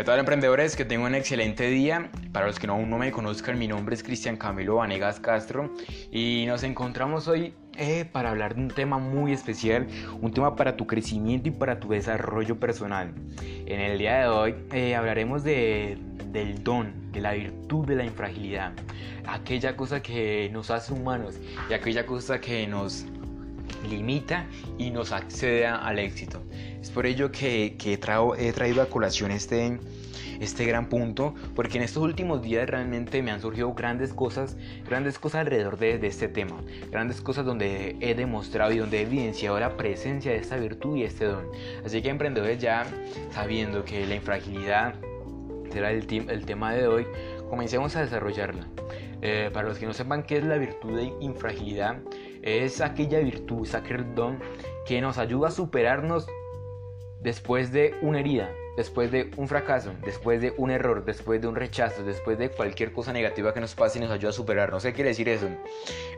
¿Qué tal emprendedores? Que tengan un excelente día. Para los que aún no me conozcan, mi nombre es Cristian Camilo Vanegas Castro y nos encontramos hoy eh, para hablar de un tema muy especial, un tema para tu crecimiento y para tu desarrollo personal. En el día de hoy eh, hablaremos de, del don, de la virtud de la infragilidad, aquella cosa que nos hace humanos y aquella cosa que nos limita y nos accede al éxito. Es por ello que, he, traído a colación este, este gran punto, porque en estos últimos días realmente me han surgido grandes cosas, grandes cosas alrededor de, este tema, grandes cosas donde he demostrado y donde he evidenciado la presencia de esta virtud y este don. Así que emprendedores ya sabiendo que la infragilidad será el, el tema de hoy, comencemos a desarrollarla. Eh, para los que no sepan qué es la virtud de infragilidad, es aquella virtud, es aquel don que nos ayuda a superarnos después de una herida, después de un fracaso, después de un error, después de un rechazo, después de cualquier cosa negativa que nos pase y nos ayuda a superarnos. ¿Qué quiere decir eso?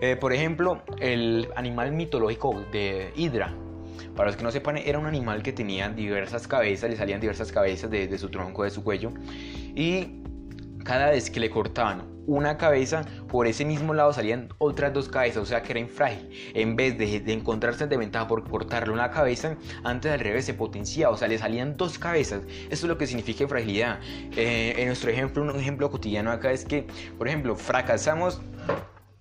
Eh, por ejemplo, el animal mitológico de Hydra. Para los que no sepan, era un animal que tenía diversas cabezas, le salían diversas cabezas de su tronco, de su cuello. Y cada vez que le cortaban una cabeza, por ese mismo lado salían otras dos cabezas, o sea que era infrágil. En vez de, encontrarse de ventaja por cortarle una cabeza, antes al revés se potenciaba, o sea, le salían dos cabezas. Eso es lo que significa fragilidad. Eh, en nuestro ejemplo, un ejemplo cotidiano acá es que, por ejemplo, fracasamos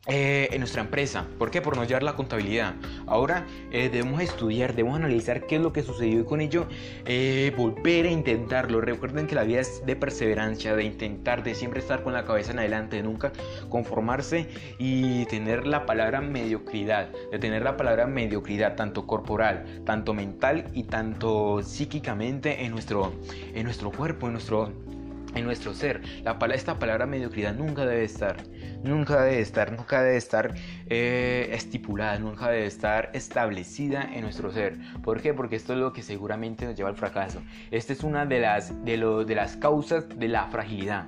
eh, en nuestra empresa. ¿Por qué? Por no llevar la contabilidad. Ahora eh, debemos estudiar, debemos analizar qué es lo que sucedió y con ello eh, volver a intentarlo. Recuerden que la vida es de perseverancia, de intentar, de siempre estar con la cabeza en adelante, de nunca conformarse y tener la palabra mediocridad, de tener la palabra mediocridad tanto corporal, tanto mental y tanto psíquicamente en nuestro, en nuestro cuerpo, en nuestro en nuestro ser. La, esta palabra mediocridad nunca debe estar, nunca debe estar, nunca debe estar eh, estipulada, nunca debe estar establecida en nuestro ser. ¿Por qué? Porque esto es lo que seguramente nos lleva al fracaso. Esta es una de las, de, lo, de las causas de la fragilidad.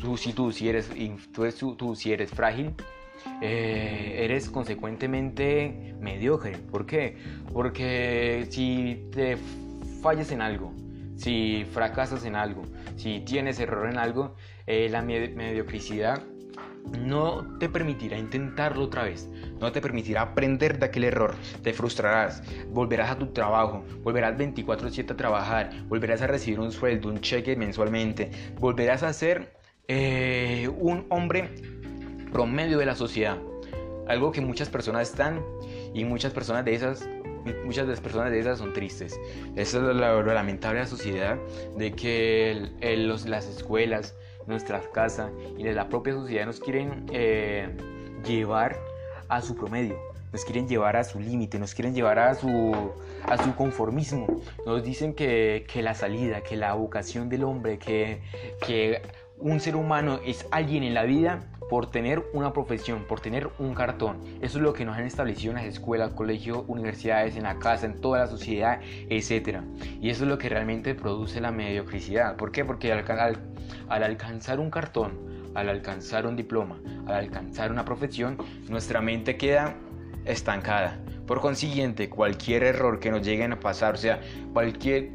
Tú, si tú, si eres, tú, tú, si eres frágil, eh, eres consecuentemente mediocre. ¿Por qué? Porque si te fallas en algo, si fracasas en algo, si tienes error en algo, eh, la mediocridad no te permitirá intentarlo otra vez, no te permitirá aprender de aquel error, te frustrarás, volverás a tu trabajo, volverás 24/7 a trabajar, volverás a recibir un sueldo, un cheque mensualmente, volverás a ser eh, un hombre promedio de la sociedad, algo que muchas personas están y muchas personas de esas muchas de las personas de esas son tristes. Esa es lamentable de la sociedad, de que los, las escuelas, nuestras casas y la propia sociedad nos quieren eh, llevar a su promedio, nos quieren llevar a su límite, nos quieren llevar a su, a su conformismo. Nos dicen que, que, la salida, que la vocación del hombre, que, que un ser humano es alguien en la vida por tener una profesión, por tener un cartón. Eso es lo que nos han establecido en las escuelas, colegios, universidades, en la casa, en toda la sociedad, etc. Y eso es lo que realmente produce la mediocridad. ¿Por qué? Porque al, al alcanzar un cartón, al alcanzar un diploma, al alcanzar una profesión, nuestra mente queda estancada. Por consiguiente, cualquier error que nos lleguen a pasar, o sea, cualquier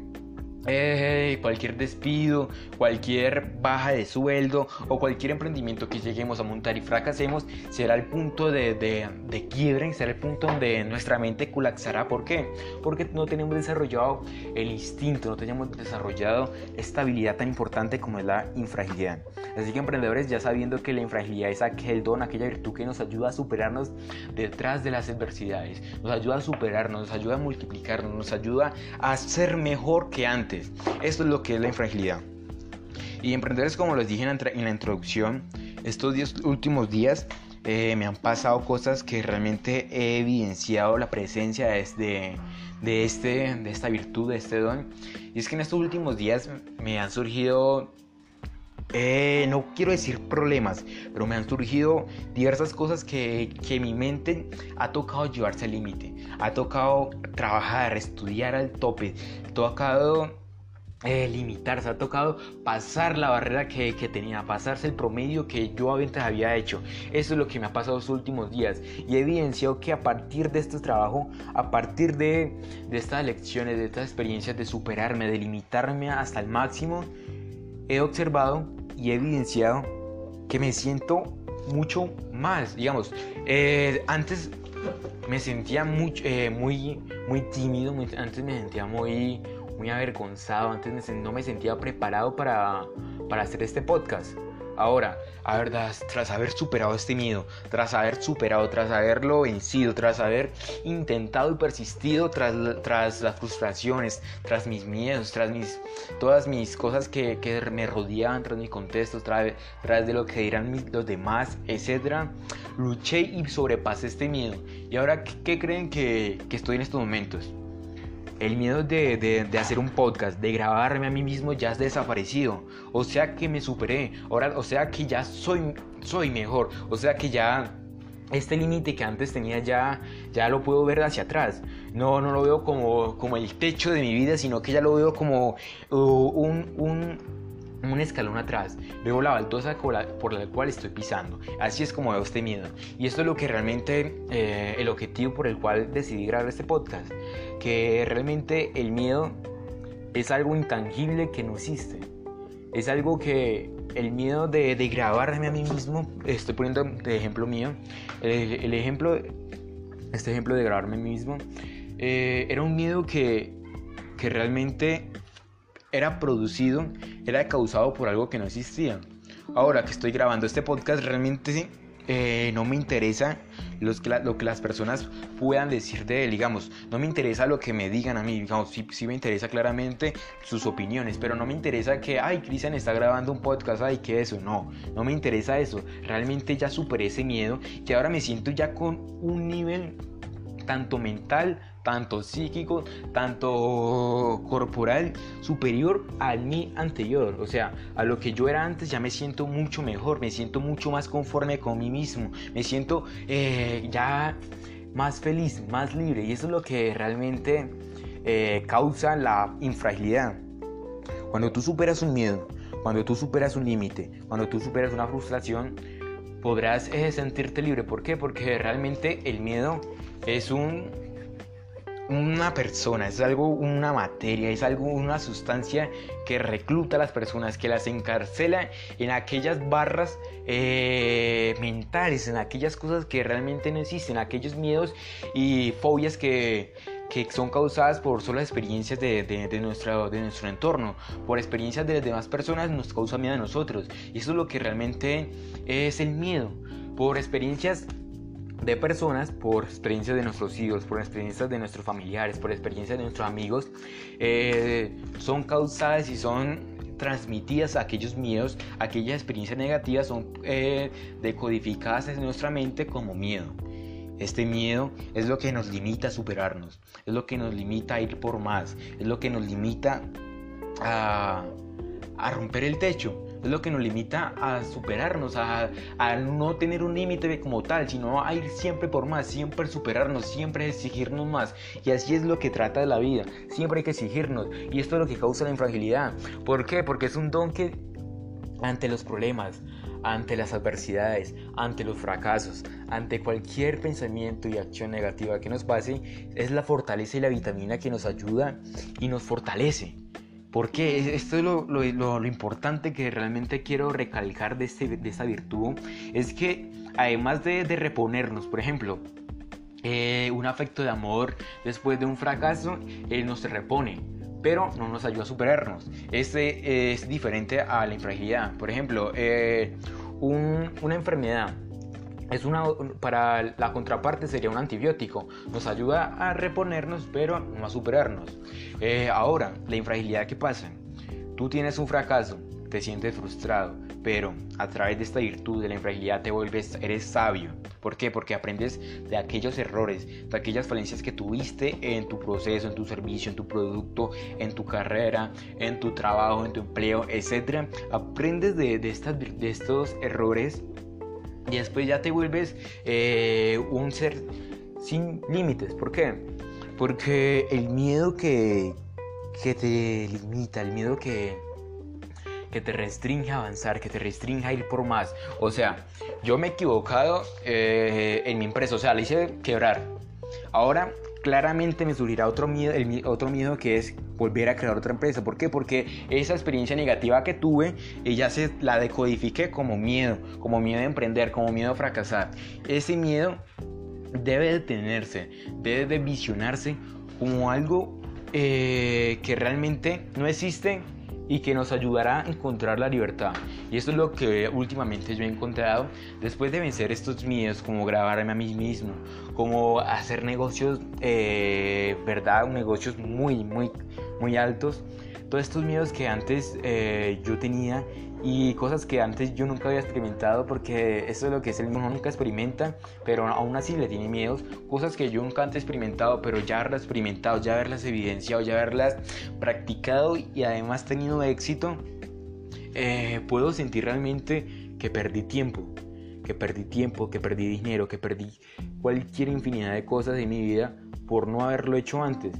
cualquier despido, cualquier baja de sueldo o cualquier emprendimiento que lleguemos a montar y fracasemos será el punto de, de, de quiebre, será el punto donde nuestra mente colapsará. ¿Por qué? Porque no tenemos desarrollado el instinto, no tenemos desarrollado esta habilidad tan importante como es la infragilidad. Así que emprendedores ya sabiendo que la infragilidad es aquel don, aquella virtud que nos ayuda a superarnos detrás de las adversidades, nos ayuda a superarnos, nos ayuda a multiplicarnos, nos ayuda a ser mejor que antes esto es lo que es la infragilidad. Y emprendedores, como les dije en la introducción, estos últimos días eh, me han pasado cosas que realmente he evidenciado la presencia de, este, de, este, de esta virtud, de este don. Y es que en estos últimos días me han surgido eh, no quiero decir problemas, pero me han surgido diversas cosas que, que mi mente ha tocado llevarse al límite. Ha tocado trabajar, estudiar al tope. Ha tocado eh, limitarse, ha tocado pasar la barrera que, tenía, pasarse el promedio que yo antes había hecho. Eso es lo que me ha pasado los últimos días y he evidenciado que a partir de este trabajo, a partir de, de estas lecciones, de estas experiencias de superarme, de limitarme hasta el máximo, he observado y he evidenciado que me siento mucho más, digamos, eh, antes me sentía mucho, eh, muy, muy tímido, antes me sentía muy, muy avergonzado, antes no me sentía preparado para, para hacer este podcast. Ahora, a verdad, tras haber superado este miedo, tras haber superado, tras haberlo vencido, tras haber intentado y persistido tras, tras las frustraciones, tras mis miedos, tras mis, todas mis cosas que, me rodeaban, tras mis contextos, tras, de lo que dirán los demás, etc., luché y sobrepasé este miedo. ¿Y ahora qué, creen que estoy en estos momentos? El miedo de, hacer un podcast, de grabarme a mí mismo ya has desaparecido. O sea que me superé. Ahora, o sea que ya soy, soy mejor. O sea que ya este límite que antes tenía ya, ya lo puedo ver hacia atrás. No, no lo veo como, como el techo de mi vida, sino que ya lo veo como uh, un un escalón atrás, veo la baldosa por la cual estoy pisando. Así es como veo este miedo. Y esto es lo que realmente, eh, el objetivo por el cual decidí grabar este podcast. Que realmente el miedo es algo intangible que no existe. Es algo que el miedo de, grabarme a mí mismo, estoy poniendo de ejemplo mío, el, ejemplo, este ejemplo de grabarme a mí mismo, eh, era un miedo que, que realmente era producido, era causado por algo que no existía. Ahora que estoy grabando este podcast, realmente eh, no me interesa los lo que las personas puedan decir de él, digamos, no me interesa lo que me digan a mí, digamos, sí, me interesa claramente sus opiniones, pero no me interesa que, ay, Cristian está grabando un podcast, ay, que eso, no, no me interesa eso, realmente ya superé ese miedo y ahora me siento ya con un nivel tanto mental tanto psíquico, tanto corporal, superior al mí anterior. O sea, a lo que yo era antes ya me siento mucho mejor, me siento mucho más conforme con mí mismo, me siento eh, ya más feliz, más libre. Y eso es lo que realmente eh, causa la infragilidad. Cuando tú superas un miedo, cuando tú superas un límite, cuando tú superas una frustración, podrás eh, sentirte libre. ¿Por qué? Porque realmente el miedo es un una persona, es algo, una materia, es algo, una sustancia que recluta a las personas, que las encarcela en aquellas barras eh, mentales, en aquellas cosas que realmente no existen, aquellos miedos y fobias que, son causadas por solo experiencias de, de, nuestro, de nuestro entorno, por experiencias de las demás personas nos causa miedo a nosotros. Y eso es lo que realmente es el miedo, por experiencias de personas por experiencias de nuestros hijos, por experiencias de nuestros familiares, por experiencias de nuestros amigos, eh, son causadas y son transmitidas aquellos miedos, aquellas experiencias negativas son eh, decodificadas en nuestra mente como miedo. Este miedo es lo que nos limita a superarnos, es lo que nos limita a ir por más, es lo que nos limita a, a romper el techo, es lo que nos limita a superarnos, a, no tener un límite como tal, sino a ir siempre por más, siempre superarnos, siempre exigirnos más. Y así es lo que trata la vida, siempre hay que exigirnos. Y esto es lo que causa la infragilidad. ¿Por qué? Porque es un don que ante los problemas, ante las adversidades, ante los fracasos, ante cualquier pensamiento y acción negativa que nos pase, es la fortaleza y la vitamina que nos ayuda y nos fortalece. Porque esto es lo, lo, importante que realmente quiero recalcar de, este, de esta virtud. Es que además de, de reponernos, por ejemplo, eh, un afecto de amor después de un fracaso, él nos repone, pero no nos ayuda a superarnos. Este es diferente a la infragilidad. Por ejemplo, eh, una enfermedad es una, para la contraparte sería un antibiótico. Nos ayuda a reponernos, pero no a superarnos. Eh, ahora, la infragilidad que pasa. Tú tienes un fracaso, te sientes frustrado, pero a través de esta virtud de la infragilidad te vuelves, eres sabio. ¿Por qué? Porque aprendes de aquellos errores, de aquellas falencias que tuviste en tu proceso, en tu servicio, en tu producto, en tu carrera, en tu trabajo, en tu empleo, etc. Aprendes de, de, estas, de estos errores y después ya te vuelves eh, un ser sin límites. ¿Por qué? Porque el miedo que, que te limita, el miedo que, que te restringe a avanzar, que te restringe a ir por más. O sea, yo me he equivocado eh, en mi empresa, o sea, le hice quebrar. Ahora claramente me surgirá otro miedo, el, otro miedo que es volver a crear otra empresa. ¿Por qué? Porque esa experiencia negativa que tuve, ella se la decodifiqué como miedo, como miedo a emprender, como miedo a fracasar. Ese miedo debe detenerse, debe de visionarse como algo eh, que realmente no existe y que nos ayudará a encontrar la libertad. Y esto es lo que últimamente yo he encontrado después de vencer estos miedos, como grabarme a mí mismo, como hacer negocios, eh, ¿verdad? Negocios muy, muy, muy altos. Todos estos miedos que antes eh, yo tenía y cosas que antes yo nunca había experimentado porque eso es lo que es el uno nunca experimenta pero aún así le tiene miedos cosas que yo nunca antes experimentado pero ya haberlas experimentado ya haberlas evidenciado ya haberlas practicado y además tenido éxito eh, puedo sentir realmente que perdí tiempo que perdí tiempo que perdí dinero que perdí cualquier infinidad de cosas en mi vida por no haberlo hecho antes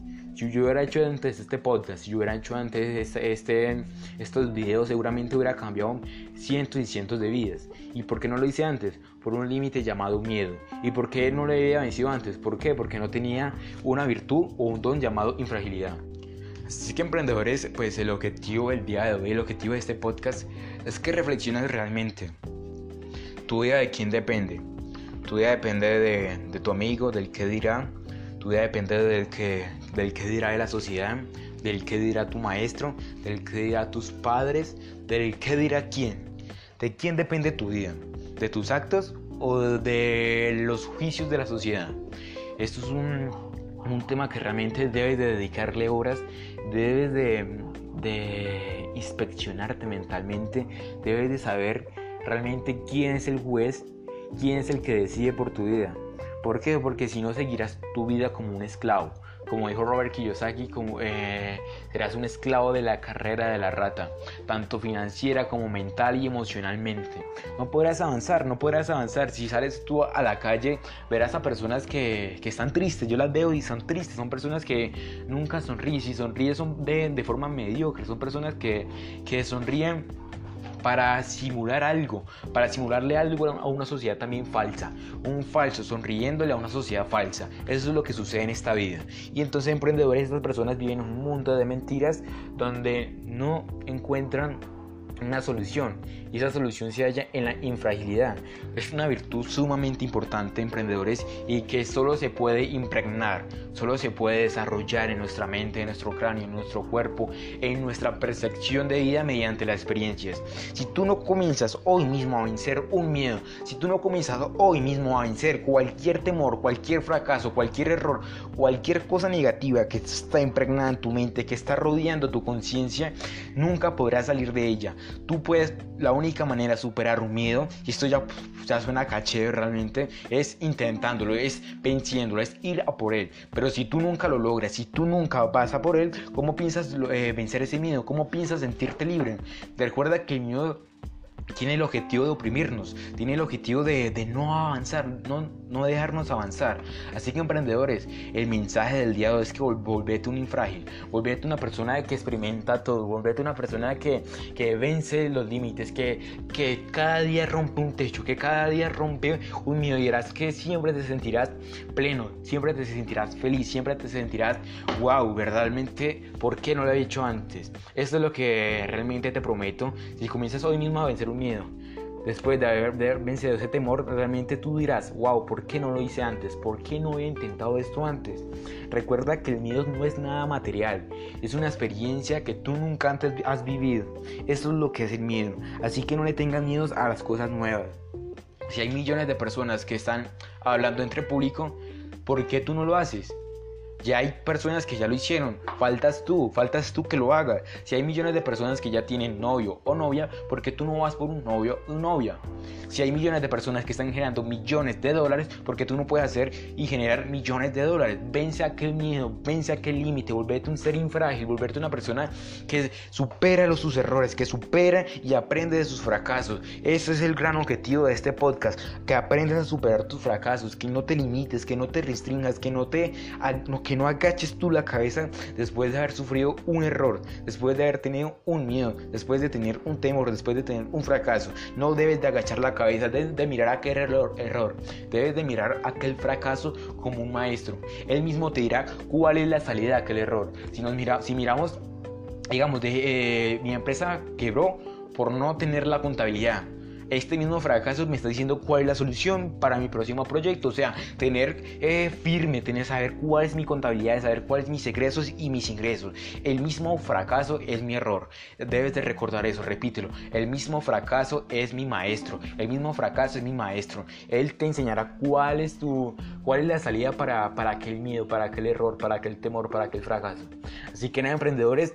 yo hubiera hecho antes este podcast, si yo hubiera hecho antes este, este, estos videos, seguramente hubiera cambiado cientos y cientos de vidas. ¿Y por qué no lo hice antes? Por un límite llamado miedo. ¿Y por qué no lo había vencido antes? ¿Por qué? Porque no tenía una virtud o un don llamado infragilidad. Así que emprendedores, pues el objetivo del día de hoy, el objetivo de este podcast es que reflexiones realmente. Tu vida de quién depende. Tu vida depende de, de tu amigo, del que dirá. Tu vida depende del que del que dirá de la sociedad, del que dirá tu maestro, del que dirá tus padres, del que dirá quién. ¿De quién depende tu vida? ¿De tus actos o de los juicios de la sociedad? Esto es un, un tema que realmente debes de dedicarle horas, debes de, de inspeccionarte mentalmente, debes de saber realmente quién es el juez, quién es el que decide por tu vida. ¿Por qué? Porque si no seguirás tu vida como un esclavo como dijo Robert Kiyosaki, como, eh, serás un esclavo de la carrera de la rata, tanto financiera como mental y emocionalmente. No podrás avanzar, no podrás avanzar. Si sales tú a la calle, verás a personas que, que están tristes. Yo las veo y son tristes. Son personas que nunca sonríen. Si sonríen son de, de forma mediocre. Son personas que, que sonríen para simular algo, para simularle algo a una sociedad también falsa, un falso sonriéndole a una sociedad falsa. Eso es lo que sucede en esta vida. Y entonces emprendedores, estas personas viven un mundo de mentiras donde no encuentran una solución y esa solución se halla en la infragilidad. Es una virtud sumamente importante, emprendedores, y que solo se puede impregnar, solo se puede desarrollar en nuestra mente, en nuestro cráneo, en nuestro cuerpo, en nuestra percepción de vida mediante las experiencias. Si tú no comienzas hoy mismo a vencer un miedo, si tú no comienzas hoy mismo a vencer cualquier temor, cualquier fracaso, cualquier error, cualquier cosa negativa que está impregnada en tu mente, que está rodeando tu conciencia, nunca podrás salir de ella. Tú puedes, la única manera de superar un miedo, y esto ya, ya suena caché realmente, es intentándolo, es venciéndolo, es ir a por él. Pero si tú nunca lo logras, si tú nunca vas a por él, ¿cómo piensas eh, vencer ese miedo? ¿Cómo piensas sentirte libre? Recuerda que el miedo tiene el objetivo de oprimirnos, tiene el objetivo de, no avanzar, no, no, dejarnos avanzar. Así que emprendedores, el mensaje del día de hoy es que volvete un infrágil, volvete una persona que experimenta todo, volvete una persona que, que vence los límites, que, que cada día rompe un techo, que cada día rompe un miedo y verás que siempre te sentirás pleno, siempre te sentirás feliz, siempre te sentirás, wow, verdaderamente, ¿por qué no lo he hecho antes? Esto es lo que realmente te prometo. Si comienzas hoy mismo a vencer un miedo. Después de haber, vencido ese temor, realmente tú dirás, wow, ¿por qué no lo hice antes? ¿Por qué no he intentado esto antes? Recuerda que el miedo no es nada material, es una experiencia que tú nunca antes has vivido. Eso es lo que es el miedo. Así que no le tengas miedo a las cosas nuevas. Si hay millones de personas que están hablando entre público, ¿por qué tú no lo haces? Ya hay personas que ya lo hicieron. Faltas tú, faltas tú que lo hagas. Si hay millones de personas que ya tienen novio o novia, ¿por qué tú no vas por un novio o novia? Si hay millones de personas que están generando millones de dólares, ¿por qué tú no puedes hacer y generar millones de dólares? Vence aquel miedo, vence aquel límite, volverte un ser infrágil, volverte una persona que supera los, sus errores, que supera y aprende de sus fracasos. Ese es el gran objetivo de este podcast, que aprendas a superar tus fracasos, que no te limites, que no te restringas, que no te... No, que no agaches tú la cabeza después de haber sufrido un error, después de haber tenido un miedo, después de tener un temor, después de tener un fracaso. No debes de agachar la cabeza, debes de mirar aquel error, error. debes de mirar aquel fracaso como un maestro. Él mismo te dirá cuál es la salida de aquel error. Si, nos mira, si miramos, digamos, de, eh, mi empresa quebró por no tener la contabilidad este mismo fracaso me está diciendo cuál es la solución para mi próximo proyecto. O sea, tener eh, firme, tener saber cuál es mi contabilidad, saber cuáles mis egresos y mis ingresos. El mismo fracaso es mi error. Debes de recordar eso, repítelo. El mismo fracaso es mi maestro. El mismo fracaso es mi maestro. Él te enseñará cuál es tu, cuál es la salida para, para aquel miedo, para aquel error, para aquel temor, para aquel fracaso. Así que nada, emprendedores,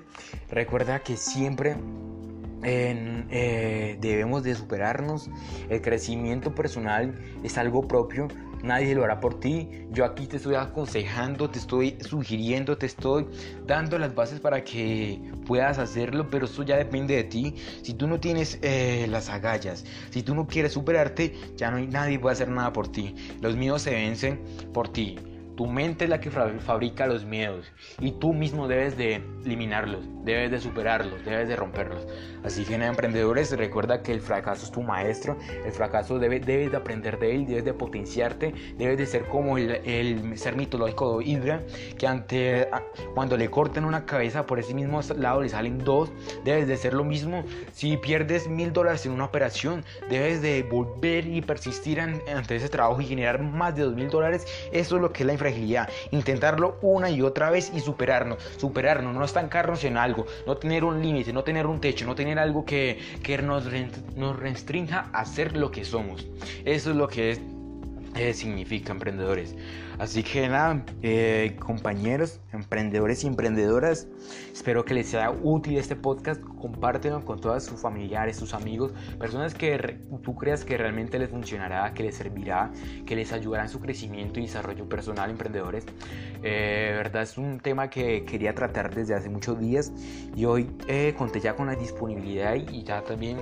recuerda que siempre eh, debemos de superarnos. El crecimiento personal es algo propio. Nadie lo hará por ti. Yo aquí te estoy aconsejando, te estoy sugiriendo, te estoy dando las bases para que puedas hacerlo, pero eso ya depende de ti. Si tú no tienes eh, las agallas, si tú no quieres superarte, ya no hay nadie puede hacer nada por ti. Los miedos se vencen por ti. Tu mente es la que fabrica los miedos y tú mismo debes de eliminarlos, debes de superarlos, debes de romperlos. Así que en emprendedores recuerda que el fracaso es tu maestro, el fracaso debe, debes de aprender de él, debes de potenciarte, debes de ser como el, ser mitológico de Hydra, que ante, cuando le corten una cabeza por ese mismo lado le salen dos, debes de ser lo mismo. Si pierdes mil dólares en una operación, debes de volver y persistir ante ese trabajo y generar más de dos mil dólares. Eso es lo que es la intentarlo una y otra vez y superarnos, superarnos, no estancarnos en algo, no tener un límite, no tener un techo, no tener algo que, que nos, nos restrinja a ser lo que somos. Eso es lo que es eh, significa emprendedores. Así que nada, eh, compañeros, emprendedores y emprendedoras, espero que les sea útil este podcast. Compártelo con todos sus familiares, sus amigos, personas que tú creas que realmente les funcionará, que les servirá, que les ayudará en su crecimiento y desarrollo personal, emprendedores. Eh, verdad es un tema que quería tratar desde hace muchos días y hoy conté ya con la disponibilidad y ya también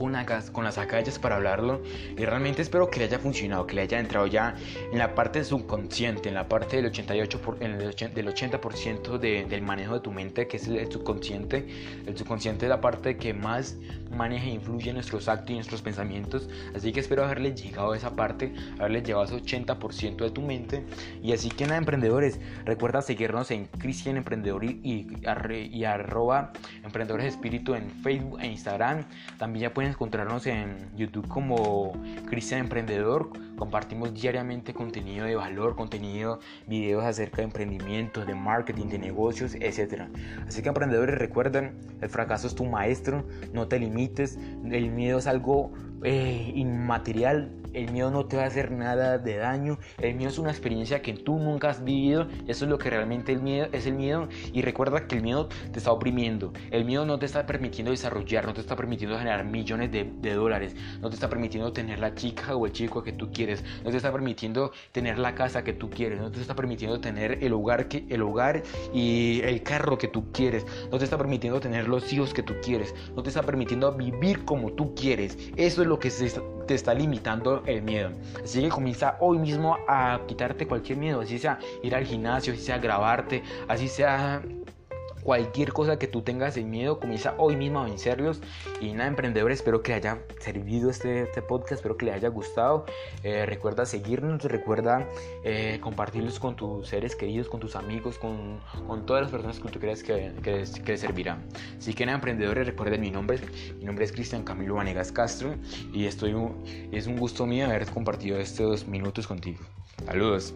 con, con las agallas para hablarlo y realmente espero que le haya funcionado, que le haya entrado ya en la parte subconsciente, en la parte del 88%, por, en el, del 80% del manejo de tu mente, que es el, subconsciente. El subconsciente es la parte que más maneja e influye en nuestros actos y nuestros pensamientos. Así que espero haberle llegado a esa parte, haberle llegado a ese 80% de tu mente. Y así que nada, emprendedores, recuerda seguirnos en Cristian Emprendedor y, y, y arroba Emprendedores Espíritu en Facebook e Instagram. También ya pueden encontrarnos en YouTube como Cristian Emprendedor. Compartimos diariamente contenido de valor, contenido, videos acerca de emprendimiento, de marketing, de negocios, etc. Así que emprendedores recuerden, el fracaso es tu maestro, no te limites, el miedo es algo eh, inmaterial, el miedo no te va a hacer nada de daño. El miedo es una experiencia que tú nunca has vivido. Eso es lo que realmente el miedo es el miedo. Y recuerda que el miedo te está oprimiendo. El miedo no te está permitiendo desarrollar, no te está permitiendo generar millones de, dólares. No te está permitiendo tener la chica o el chico que tú quieres. No te está permitiendo tener la casa que tú quieres. No te está permitiendo tener el hogar, que, el hogar y el carro que tú quieres. No te está permitiendo tener los hijos que tú quieres. No te está permitiendo vivir como tú quieres. Eso es lo que te está limitando el miedo. Así que comienza hoy mismo a quitarte cualquier miedo, así sea ir al gimnasio, así sea grabarte, así sea cualquier cosa que tú tengas en miedo, comienza hoy mismo a vencerlos. Y nada, emprendedores, espero que haya servido este, este podcast, espero que les haya gustado. Eh, recuerda seguirnos, recuerda eh, compartirlos con tus seres queridos, con tus amigos, con, con todas las personas que tú creas que, que, les servirán. Así que nada, emprendedores, recuerden mi nombre. Mi nombre es Cristian Camilo Vanegas Castro y estoy, es un gusto mío haber compartido estos minutos contigo. Saludos.